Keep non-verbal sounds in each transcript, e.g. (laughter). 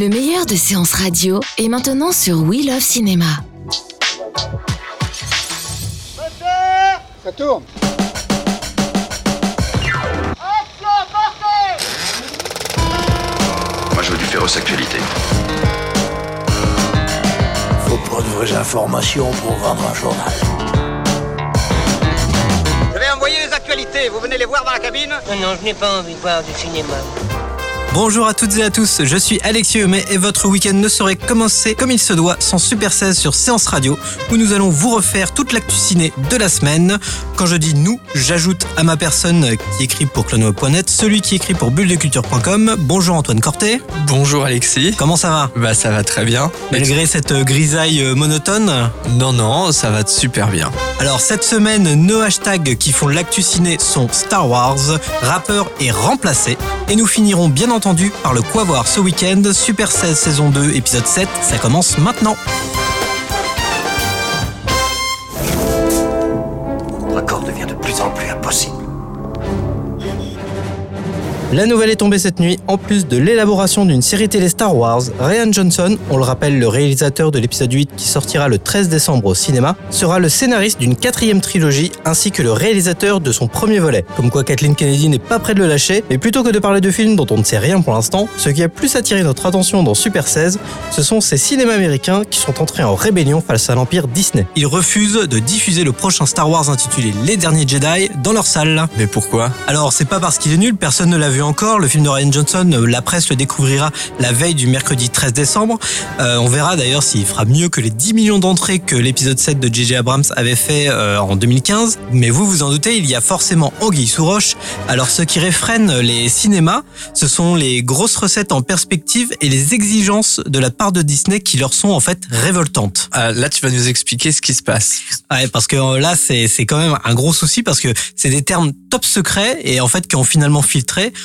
Le meilleur de séances radio est maintenant sur We Love Cinéma. Ça tourne Moi, je veux du féroce actualité. Faut pas de vraies informations pour vendre un journal. Je vais envoyer les actualités. Vous venez les voir dans la cabine? Non, non, je n'ai pas envie de voir du cinéma. Bonjour à toutes et à tous, je suis Alexis Humet et votre week-end ne saurait commencer comme il se doit sans Super 16 sur Séance Radio où nous allons vous refaire toute l'actu ciné de la semaine. Quand je dis nous, j'ajoute à ma personne qui écrit pour clonweb.net celui qui écrit pour bulledeculture.com. Bonjour Antoine Cortet. Bonjour Alexis. Comment ça va? Bah ça va très bien. Malgré cette grisaille monotone? Non, non, ça va super bien. Alors cette semaine, nos hashtags qui font l'actu ciné sont Star Wars, rappeur et remplacé. Et nous finirons bien entendu entendu par le Quoi voir ce week-end, Super 16 saison 2 épisode 7, ça commence maintenant. La nouvelle est tombée cette nuit. En plus de l'élaboration d'une série télé Star Wars, Ryan Johnson, on le rappelle le réalisateur de l'épisode 8 qui sortira le 13 décembre au cinéma, sera le scénariste d'une quatrième trilogie ainsi que le réalisateur de son premier volet. Comme quoi Kathleen Kennedy n'est pas près de le lâcher, mais plutôt que de parler de films dont on ne sait rien pour l'instant, ce qui a plus attiré notre attention dans Super 16, ce sont ces cinémas américains qui sont entrés en rébellion face à l'empire Disney. Ils refusent de diffuser le prochain Star Wars intitulé Les Derniers Jedi dans leur salle. Mais pourquoi? Alors c'est pas parce qu'il est nul, personne ne l'a vu encore. Le film de Ryan Johnson, euh, la presse le découvrira la veille du mercredi 13 décembre. Euh, on verra d'ailleurs s'il fera mieux que les 10 millions d'entrées que l'épisode 7 de J.J. Abrams avait fait euh, en 2015. Mais vous vous en doutez, il y a forcément anguille sous roche. Alors ce qui réfrène les cinémas, ce sont les grosses recettes en perspective et les exigences de la part de Disney qui leur sont en fait révoltantes. Ah, là, tu vas nous expliquer ce qui se passe. Ouais, parce que là, c'est c'est quand même un gros souci parce que c'est des termes top secrets et en fait qui ont finalement filtré.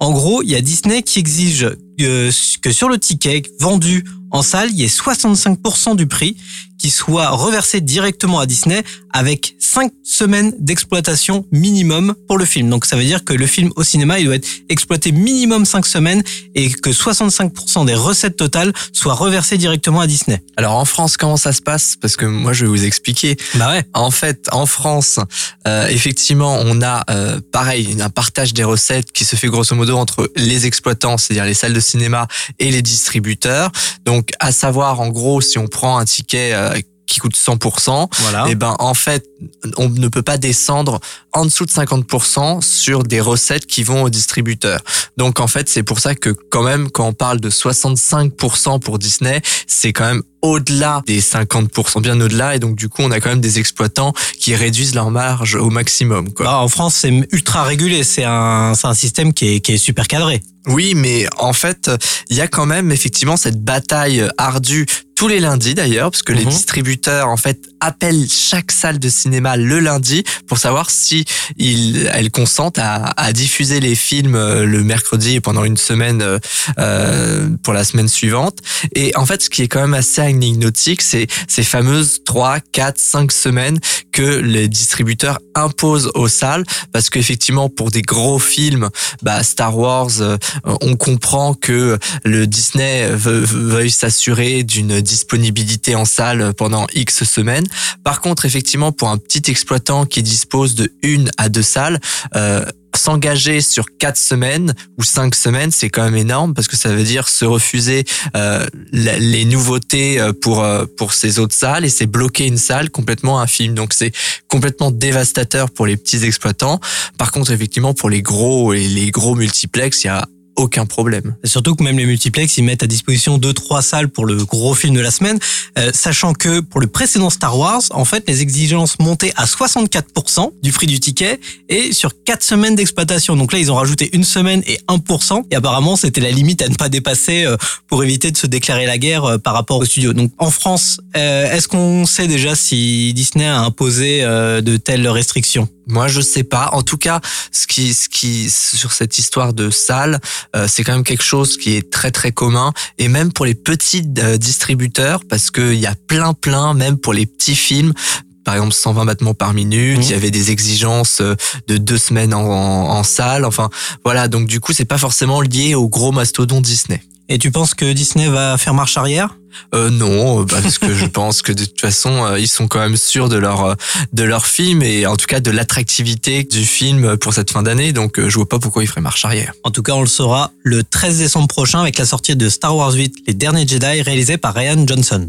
En gros, il y a Disney qui exige que, sur le ticket vendu en salle, il y ait 65% du prix qui soit reversé directement à Disney avec 5 semaines d'exploitation minimum pour le film. Donc ça veut dire que le film au cinéma, il doit être exploité minimum 5 semaines et que 65% des recettes totales soient reversées directement à Disney. Alors en France, comment ça se passe? Parce que moi, je vais vous expliquer. Bah ouais. En fait, en France, euh, effectivement, on a euh, pareil un partage des recettes qui se fait grosso modo entre les exploitants, c'est-à-dire les salles de cinéma et les distributeurs. Donc à savoir, en gros, si on prend un ticket euh, qui coûte 100%, Voilà. et ben en fait, on ne peut pas descendre en dessous de 50% sur des recettes qui vont aux distributeurs. Donc en fait, c'est pour ça que quand même, quand on parle de 65% pour Disney, c'est quand même au-delà des 50%, bien au-delà, et donc du coup, on a quand même des exploitants qui réduisent leur marge au maximum. Quoi. Bah, en France, c'est ultra régulé. C'est un, c'est un système qui est, qui est super cadré. Oui, mais en fait, il y a quand même effectivement cette bataille ardue tous les lundis d'ailleurs, parce que les Mhm. distributeurs en fait appellent chaque salle de cinéma le lundi pour savoir si ils, elles consentent à, à diffuser les films euh, le mercredi et pendant une semaine euh, euh, pour la semaine suivante. Et en fait, ce qui est quand même assez anecdotique, c'est ces fameuses 3, 4, 5 semaines que les distributeurs imposent aux salles, parce qu'effectivement, pour des gros films, bah, Star Wars, euh, on comprend que le Disney ve- ve- veuille s'assurer d'une disponibilité en salle pendant X semaines. Par contre, effectivement, pour un petit exploitant qui dispose de une à deux salles, euh, s'engager sur quatre semaines ou cinq semaines, c'est quand même énorme parce que ça veut dire se refuser euh, les nouveautés euh, pour pour ces autres salles et c'est bloquer une salle complètement un film. Donc c'est complètement dévastateur pour les petits exploitants. Par contre, effectivement, pour les gros et les gros multiplex, il y a aucun problème. Surtout que même les multiplex, ils mettent à disposition deux trois salles pour le gros film de la semaine, euh, sachant que pour le précédent Star Wars, en fait, les exigences montaient à 64% du prix du ticket et sur quatre semaines d'exploitation. Donc là, ils ont rajouté une semaine et 1%. Et apparemment, c'était la limite à ne pas dépasser euh, pour éviter de se déclarer la guerre euh, par rapport au studio. Donc en France, est-ce qu'on sait déjà si Disney a imposé de telles restrictions? Moi, je sais pas. En tout cas, ce qui, ce qui, sur cette histoire de salle, euh, c'est quand même quelque chose qui est très très commun et même pour les petits euh, distributeurs parce que il y a plein plein, même pour les petits films, par exemple 120 battements par minute. Il y avait des exigences euh, de deux semaines en, en, en salle. Enfin, voilà. Donc du coup, c'est pas forcément lié au gros mastodon Disney. Et tu penses que Disney va faire marche arrière? Euh, non, euh, parce que je (laughs) pense que de toute façon, euh, ils sont quand même sûrs de leur de leur film et en tout cas de l'attractivité du film pour cette fin d'année. Donc, je vois pas pourquoi ils feraient marche arrière. En tout cas, on le saura le 13 décembre prochain avec la sortie de Star Wars 8, Les Derniers Jedi, réalisé par Ryan Johnson.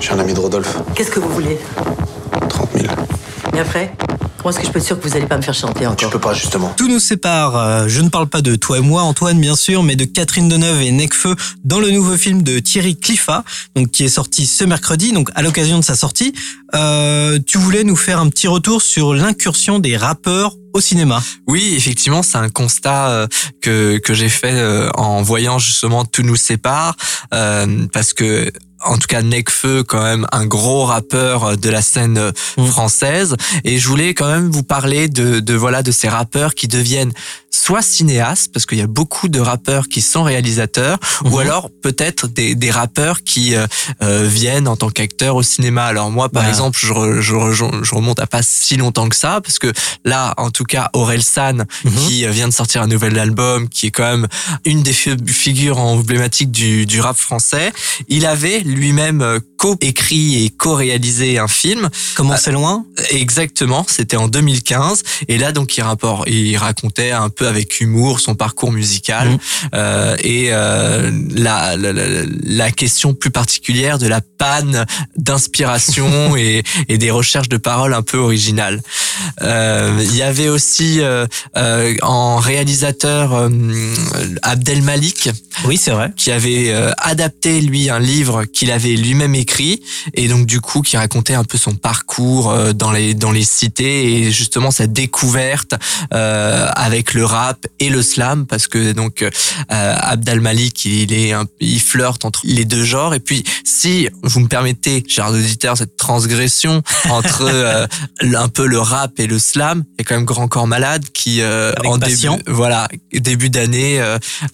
Je suis un ami de Rodolphe. Qu'est-ce que vous voulez 30 000. Et après Comment est-ce que je peux être sûr que vous allez pas me faire chanter Tu encore peux pas, justement. Tout nous sépare. euh, Je ne parle pas de toi et moi, Antoine, bien sûr, mais de Catherine Deneuve et Necfeu dans le nouveau film de Thierry Cliffat, donc qui est sorti ce mercredi. Donc à l'occasion de sa sortie, euh, tu voulais nous faire un petit retour sur l'incursion des rappeurs au cinéma. Oui, effectivement, c'est un constat euh, que que j'ai fait euh, en voyant justement tout nous sépare, euh, parce que en tout cas Necfeu quand même un gros rappeur de la scène euh, Mm. française et je voulais quand même vous parler de, de voilà de ces rappeurs qui deviennent soit cinéastes parce qu'il y a beaucoup de rappeurs qui sont réalisateurs ou Mhm. alors peut-être des, des rappeurs qui euh, euh, viennent en tant qu'acteurs au cinéma. Alors moi par exemple je, re- je, re- je remonte à pas si longtemps que ça parce que là en tout cas Aurel San Mhm. qui euh, vient de sortir un nouvel album qui est quand même une des fi- figures emblématiques du, du rap français. Il avait lui-même euh, co-écrit et co-réalisé un film. Comment c'est loin? Exactement, c'était en 2015. Et là, donc, il, rapport, il racontait un peu avec humour son parcours musical Mhm. euh, et euh, la, la, la, la question plus particulière de la panne d'inspiration (laughs) et, et des recherches de paroles un peu originales. Euh, il y avait aussi euh, euh, en réalisateur euh, Abdel Malik Oui, c'est vrai. qui avait euh, adapté lui un livre qu'il avait lui-même écrit et donc du coup qui racontait un peu son parcours euh, dans les dans les cités et justement sa découverte euh, avec le rap et le slam parce que donc euh, Abdel Malik il est un, il flirte entre les deux genres et puis si vous me permettez chers auditeurs cette transgression (laughs) entre euh, un peu le rap et le slam il y a quand même Grand Corps Malade qui euh, en Patient. début voilà début d'année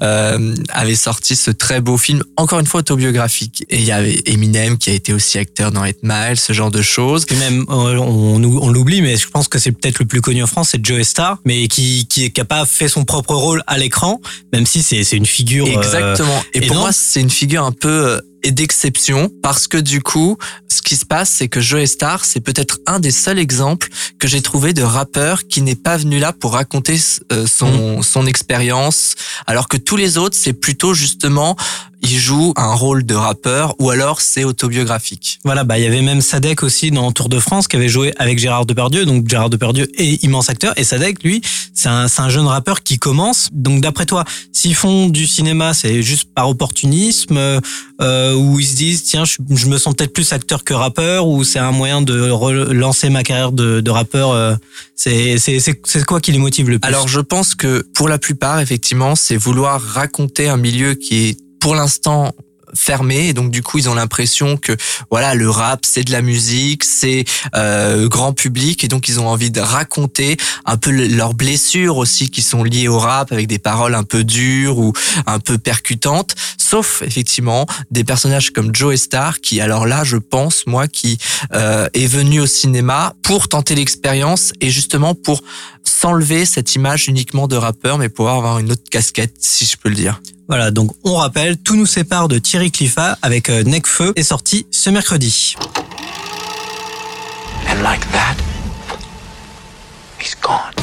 euh, avait sorti ce très beau film, encore une fois autobiographique. Et il y avait Eminem qui a été aussi acteur dans 8 Mile, ce genre de choses. Et même, euh, on, on, on l'oublie, mais je pense que c'est peut-être le plus connu en France, c'est Joe Star, mais qui, qui, qui a pas fait son propre rôle à l'écran, même si c'est une figure. euh, Exactement. Et pour moi, c'est une figure un peu euh, d'exception parce que du coup, ce qui se passe, c'est que Joe Star, c'est peut-être un des seuls exemples que j'ai trouvé de rappeur qui n'est pas venu là pour raconter euh, son, son expérience, alors que tous les autres, c'est plutôt justement, il joue un rôle de rappeur ou alors c'est autobiographique. Voilà, bah il y avait même Sadek aussi dans Tour de France qui avait joué avec Gérard Depardieu. Donc Gérard Depardieu est immense acteur et Sadek, lui, c'est un, c'est un jeune rappeur qui commence. Donc d'après toi, s'ils font du cinéma, c'est juste par opportunisme euh, euh, ou ils se disent tiens, je, je me sens peut-être plus acteur que rappeur ou c'est un moyen de relancer ma carrière de, de rappeur. euh, c'est quoi qui les motive le plus? Alors je pense que pour la plupart, effectivement, c'est vouloir raconter un milieu qui est pour l'instant fermé. Et donc du coup ils ont l'impression que voilà le rap c'est de la musique c'est euh, grand public. Et donc ils ont envie de raconter un peu le- leurs blessures aussi qui sont liées au rap avec des paroles un peu dures ou un peu percutantes. Sauf effectivement des personnages comme Joe Star qui alors là je pense moi qui euh, est venu au cinéma pour tenter l'expérience et justement pour s'enlever cette image uniquement de rappeur mais pouvoir avoir une autre casquette si je peux le dire Voilà, donc on rappelle, tout nous sépare de Thierry Cliffat avec euh, Necfeu est sorti ce mercredi. And like that, he's gone.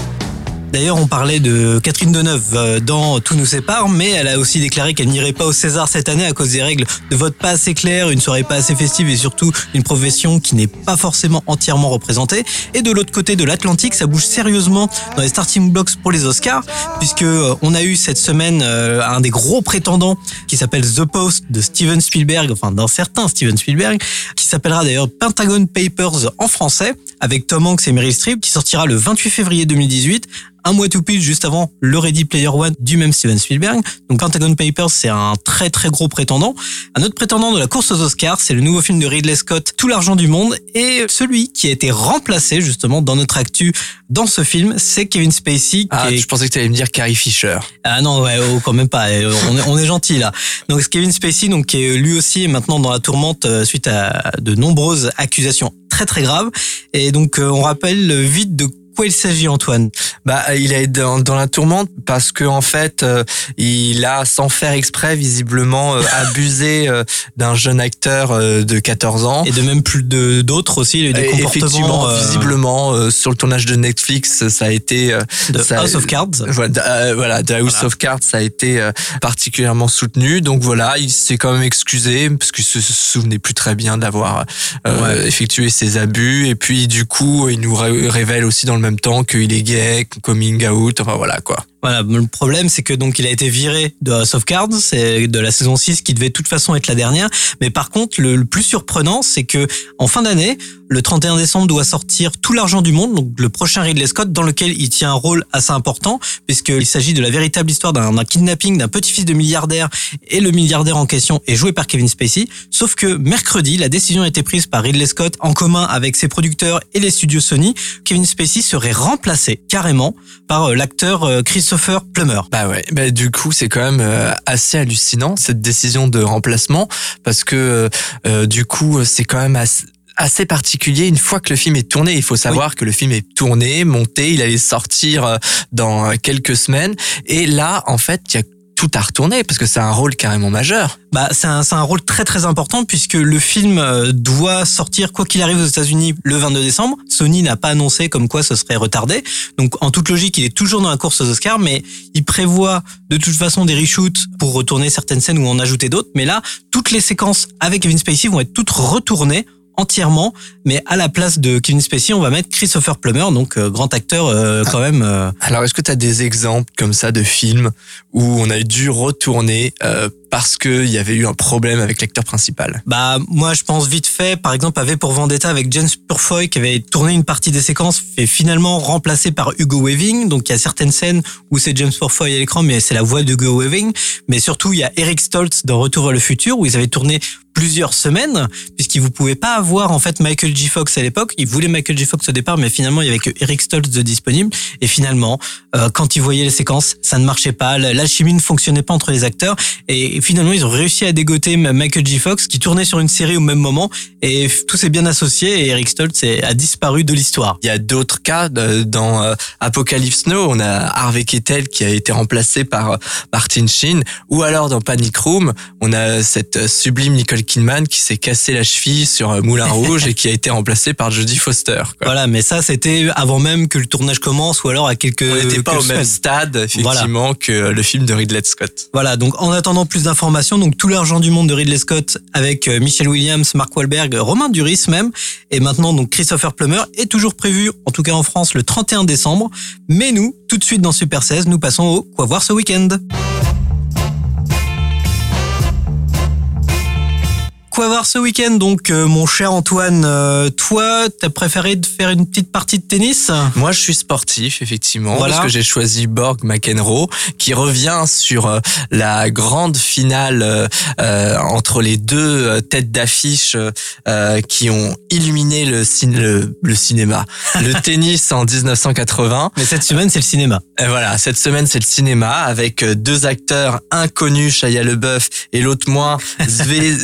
D'ailleurs, on parlait de Catherine Deneuve euh, dans Tout nous sépare, mais elle a aussi déclaré qu'elle n'irait pas au César cette année à cause des règles de vote pas assez claires, une soirée pas assez festive et surtout une profession qui n'est pas forcément entièrement représentée. Et de l'autre côté de l'Atlantique, ça bouge sérieusement dans les starting blocks pour les Oscars, puisque euh, on a eu cette semaine euh, un des gros prétendants qui s'appelle The Post de Steven Spielberg, enfin d'un certain Steven Spielberg, qui s'appellera d'ailleurs Pentagon Papers en français, avec Tom Hanks et Meryl Streep, qui sortira le 28 février 2018 un mois tout pile juste avant le Ready Player One du même Steven Spielberg. Donc Pentagon Papers, c'est un très très gros prétendant. Un autre prétendant de la course aux Oscars, c'est le nouveau film de Ridley Scott, Tout l'argent du monde, et celui qui a été remplacé justement dans notre actu dans ce film, c'est Kevin Spacey. Qui Ah, est... je pensais que tu allais me dire Carrie Fisher. Ah non, ouais, oh, quand même pas. euh, On est, on est gentil là. Donc Kevin Spacey, donc qui est lui aussi maintenant dans la tourmente euh, suite à de nombreuses accusations très très graves. Et donc euh, on rappelle vite de quoi il s'agit, Antoine? Bah, il est dans, dans la tourmente parce que en fait, euh, il a, sans faire exprès, visiblement euh, abusé euh, d'un jeune acteur euh, de 14 ans. Et de même plus de d'autres aussi, il y a eu des comportements effectivement, euh, visiblement, euh, sur le tournage de Netflix, ça a été euh, de ça- House of Cards. Voilà, euh, voilà, The House Voilà. of Cards, ça a été euh, particulièrement soutenu. Donc voilà, il s'est quand même excusé parce qu'il se souvenait plus très bien d'avoir euh, Ouais. effectué ses abus. Et puis du coup, il nous ré- révèle aussi dans le même temps qu'il est gay, coming out. Enfin voilà quoi. Voilà, le problème c'est que donc il a été viré de Cards, c'est de la saison 6 qui devait de toute façon être la dernière, mais par contre le, le plus surprenant c'est que en fin d'année, le 31 décembre doit sortir Tout l'argent du monde, donc le prochain Ridley Scott dans lequel il tient un rôle assez important puisqu'il s'agit de la véritable histoire d'un kidnapping d'un petit-fils de milliardaire et le milliardaire en question est joué par Kevin Spacey, sauf que mercredi, la décision a été prise par Ridley Scott en commun avec ses producteurs et les studios Sony, Kevin Spacey serait remplacé carrément par euh, l'acteur euh, Christopher Plummer. Bah ouais, bah du coup c'est quand même euh, assez hallucinant cette décision de remplacement parce que euh, du coup c'est quand même assez assez particulier une fois que le film est tourné. Il faut savoir que le film est tourné, monté, il allait sortir euh, dans quelques semaines et là en fait il y a tout à retourner parce que c'est un rôle carrément majeur. Bah, c'est un, un rôle très très important puisque le film euh, doit sortir quoi qu'il arrive aux États-Unis le 22 décembre. Sony n'a pas annoncé comme quoi ce serait retardé. Donc en toute logique, il est toujours dans la course aux Oscars, mais il prévoit de toute façon des reshoots pour retourner certaines scènes ou en ajouter d'autres. Mais là, toutes les séquences avec Kevin Spacey vont être toutes retournées entièrement, mais à la place de Kevin Spacey, on va mettre Christopher Plummer, donc euh, grand acteur euh, quand même. euh, Alors est-ce que tu as des exemples comme ça de films où on a dû retourner euh, parce qu'il y avait eu un problème avec l'acteur principal. Bah moi je pense vite fait par exemple V pour Vendetta avec James Purfoy qui avait tourné une partie des séquences fait finalement remplacé par Hugo Weaving. Donc il y a certaines scènes où c'est James Purfoy à l'écran mais c'est la voix de Hugo Weaving. Mais surtout il y a Eric Stoltz dans Retour vers le futur où ils avaient tourné plusieurs semaines puisqu'ils vous pouvaient pas avoir en fait Michael J. Fox à l'époque. Ils voulaient Michael J. Fox au départ mais finalement il y avait que Eric Stoltz de disponible. Et finalement euh, quand ils voyaient les séquences ça ne marchait pas. L'alchimie ne fonctionnait pas entre les acteurs. Et finalement ils ont réussi à dégoter Michael J Fox qui tournait sur une série au même moment et tout s'est bien associé et Eric Stoltz a disparu de l'histoire. Il y a d'autres cas de- dans euh, Apocalypse Now, on a Harvey Keitel qui a été remplacé par euh, Martin Sheen, ou alors dans Panic Room, on a cette euh, sublime Nicole Kidman qui s'est cassé la cheville sur euh, Moulin (laughs) Rouge et qui a été remplacée par Jodie Foster. quoi. Voilà, mais ça c'était avant même que le tournage commence ou alors à quelques On n'était pas quelques au même semaines. stade, effectivement, que euh, le film de Ridley Scott. Voilà, donc en attendant plus donc tout l'argent du monde de Ridley Scott avec euh, Michelle Williams, Mark Wahlberg, Romain Duris même, et maintenant donc Christopher Plummer est toujours prévu, en tout cas en France, le 31 décembre. Mais nous, tout de suite dans Super 16, nous passons au Quoi voir ce week-end? Quoi voir ce week-end donc, euh, mon cher Antoine euh, Toi, t'as préféré de faire une petite partie de tennis? Moi, je suis sportif, effectivement, Voilà. parce que j'ai choisi Borg McEnroe, qui revient sur euh, la grande finale euh, euh, entre les deux euh, têtes d'affiche euh, qui ont illuminé le, cin- le, le cinéma, (laughs) le tennis en 1980. Mais cette semaine, c'est le cinéma. Et voilà, cette semaine, c'est le cinéma avec deux acteurs inconnus, Shia LeBeouf et l'autre moins, (laughs) Sve-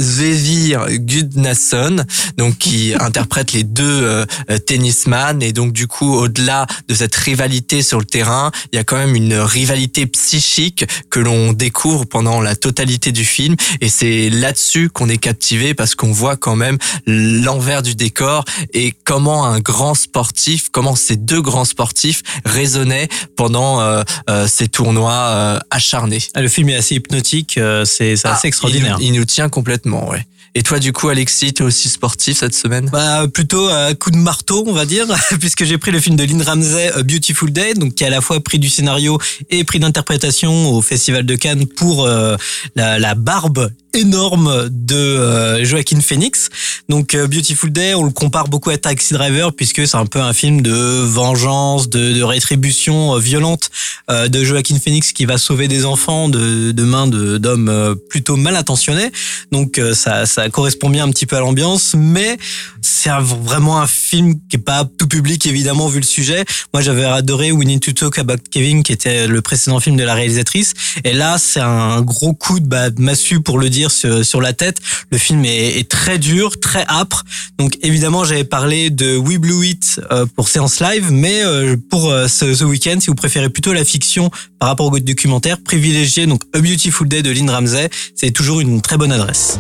Gudnason, donc qui (laughs) interprète les deux euh, tennisman. Et donc, du coup, au-delà de cette rivalité sur le terrain, il y a quand même une rivalité psychique que l'on découvre pendant la totalité du film. Et c'est là-dessus qu'on est captivé parce qu'on voit quand même l'envers du décor et comment un grand sportif, comment ces deux grands sportifs résonnaient pendant euh, euh, ces tournois euh, acharnés. Ah, Le film est assez hypnotique, euh, c'est c'est assez Ah, extraordinaire. Il, nous- il nous tient complètement, ouais. Et toi, du coup, Alexis, t'es aussi sportif cette semaine? Bah plutôt à coup de marteau, on va dire, (laughs) puisque j'ai pris le film de Lynn Ramsey, Beautiful Day, donc qui a à la fois prix du scénario et prix d'interprétation au Festival de Cannes pour euh, la, la barbe énorme de euh, Joaquin Phoenix. Donc euh, Beautiful Day, on le compare beaucoup à Taxi Driver puisque c'est un peu un film de vengeance, de, rétribution euh, violente de Joaquin Phoenix qui va sauver des enfants de, mains d'hommes plutôt mal intentionnés. Donc ça, correspond bien un petit peu à l'ambiance, mais c'est vraiment un film qui est pas tout public évidemment vu le sujet. Moi j'avais adoré We Need to Talk About Kevin qui était le précédent film de la réalisatrice et là c'est un gros coup de bah, massue pour le dire sur, la tête. Le film est, très dur, très âpre. Donc évidemment j'avais parlé de We Blew It euh, pour séance live, mais euh, pour euh, ce, ce week-end si vous préférez plutôt la fiction par rapport au documentaire, privilégiez donc A Beautiful Day de Lynn Ramsey. C'est toujours une très bonne adresse.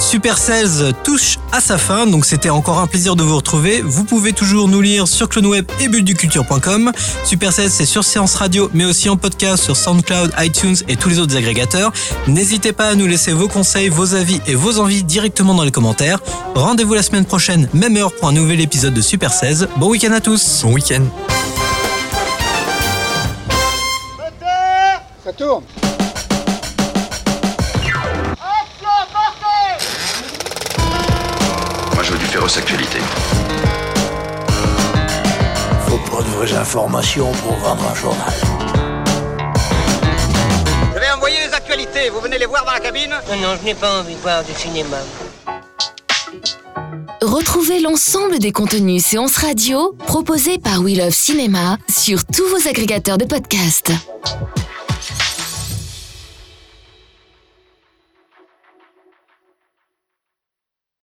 Super 16 touche à sa fin, donc c'était encore un plaisir de vous retrouver. Vous pouvez toujours nous lire sur cloneweb et bulleduculture.com. Super 16 c'est sur Séance Radio, mais aussi en podcast sur SoundCloud, iTunes et tous les autres agrégateurs. N'hésitez pas à nous laisser vos conseils, vos avis et vos envies directement dans les commentaires. Rendez-vous la semaine prochaine, même heure pour un nouvel épisode de Super 16. Bon week-end à tous Bon week-end. Ça tourne. Moi, je veux du féroce actualité. Faut pas de vraies informations pour vendre un journal. Je vais envoyer les actualités, vous venez les voir dans la cabine Non, non, je n'ai pas envie de voir du cinéma. Retrouvez l'ensemble des contenus séances radio proposés par We Love Cinéma sur tous vos agrégateurs de podcasts.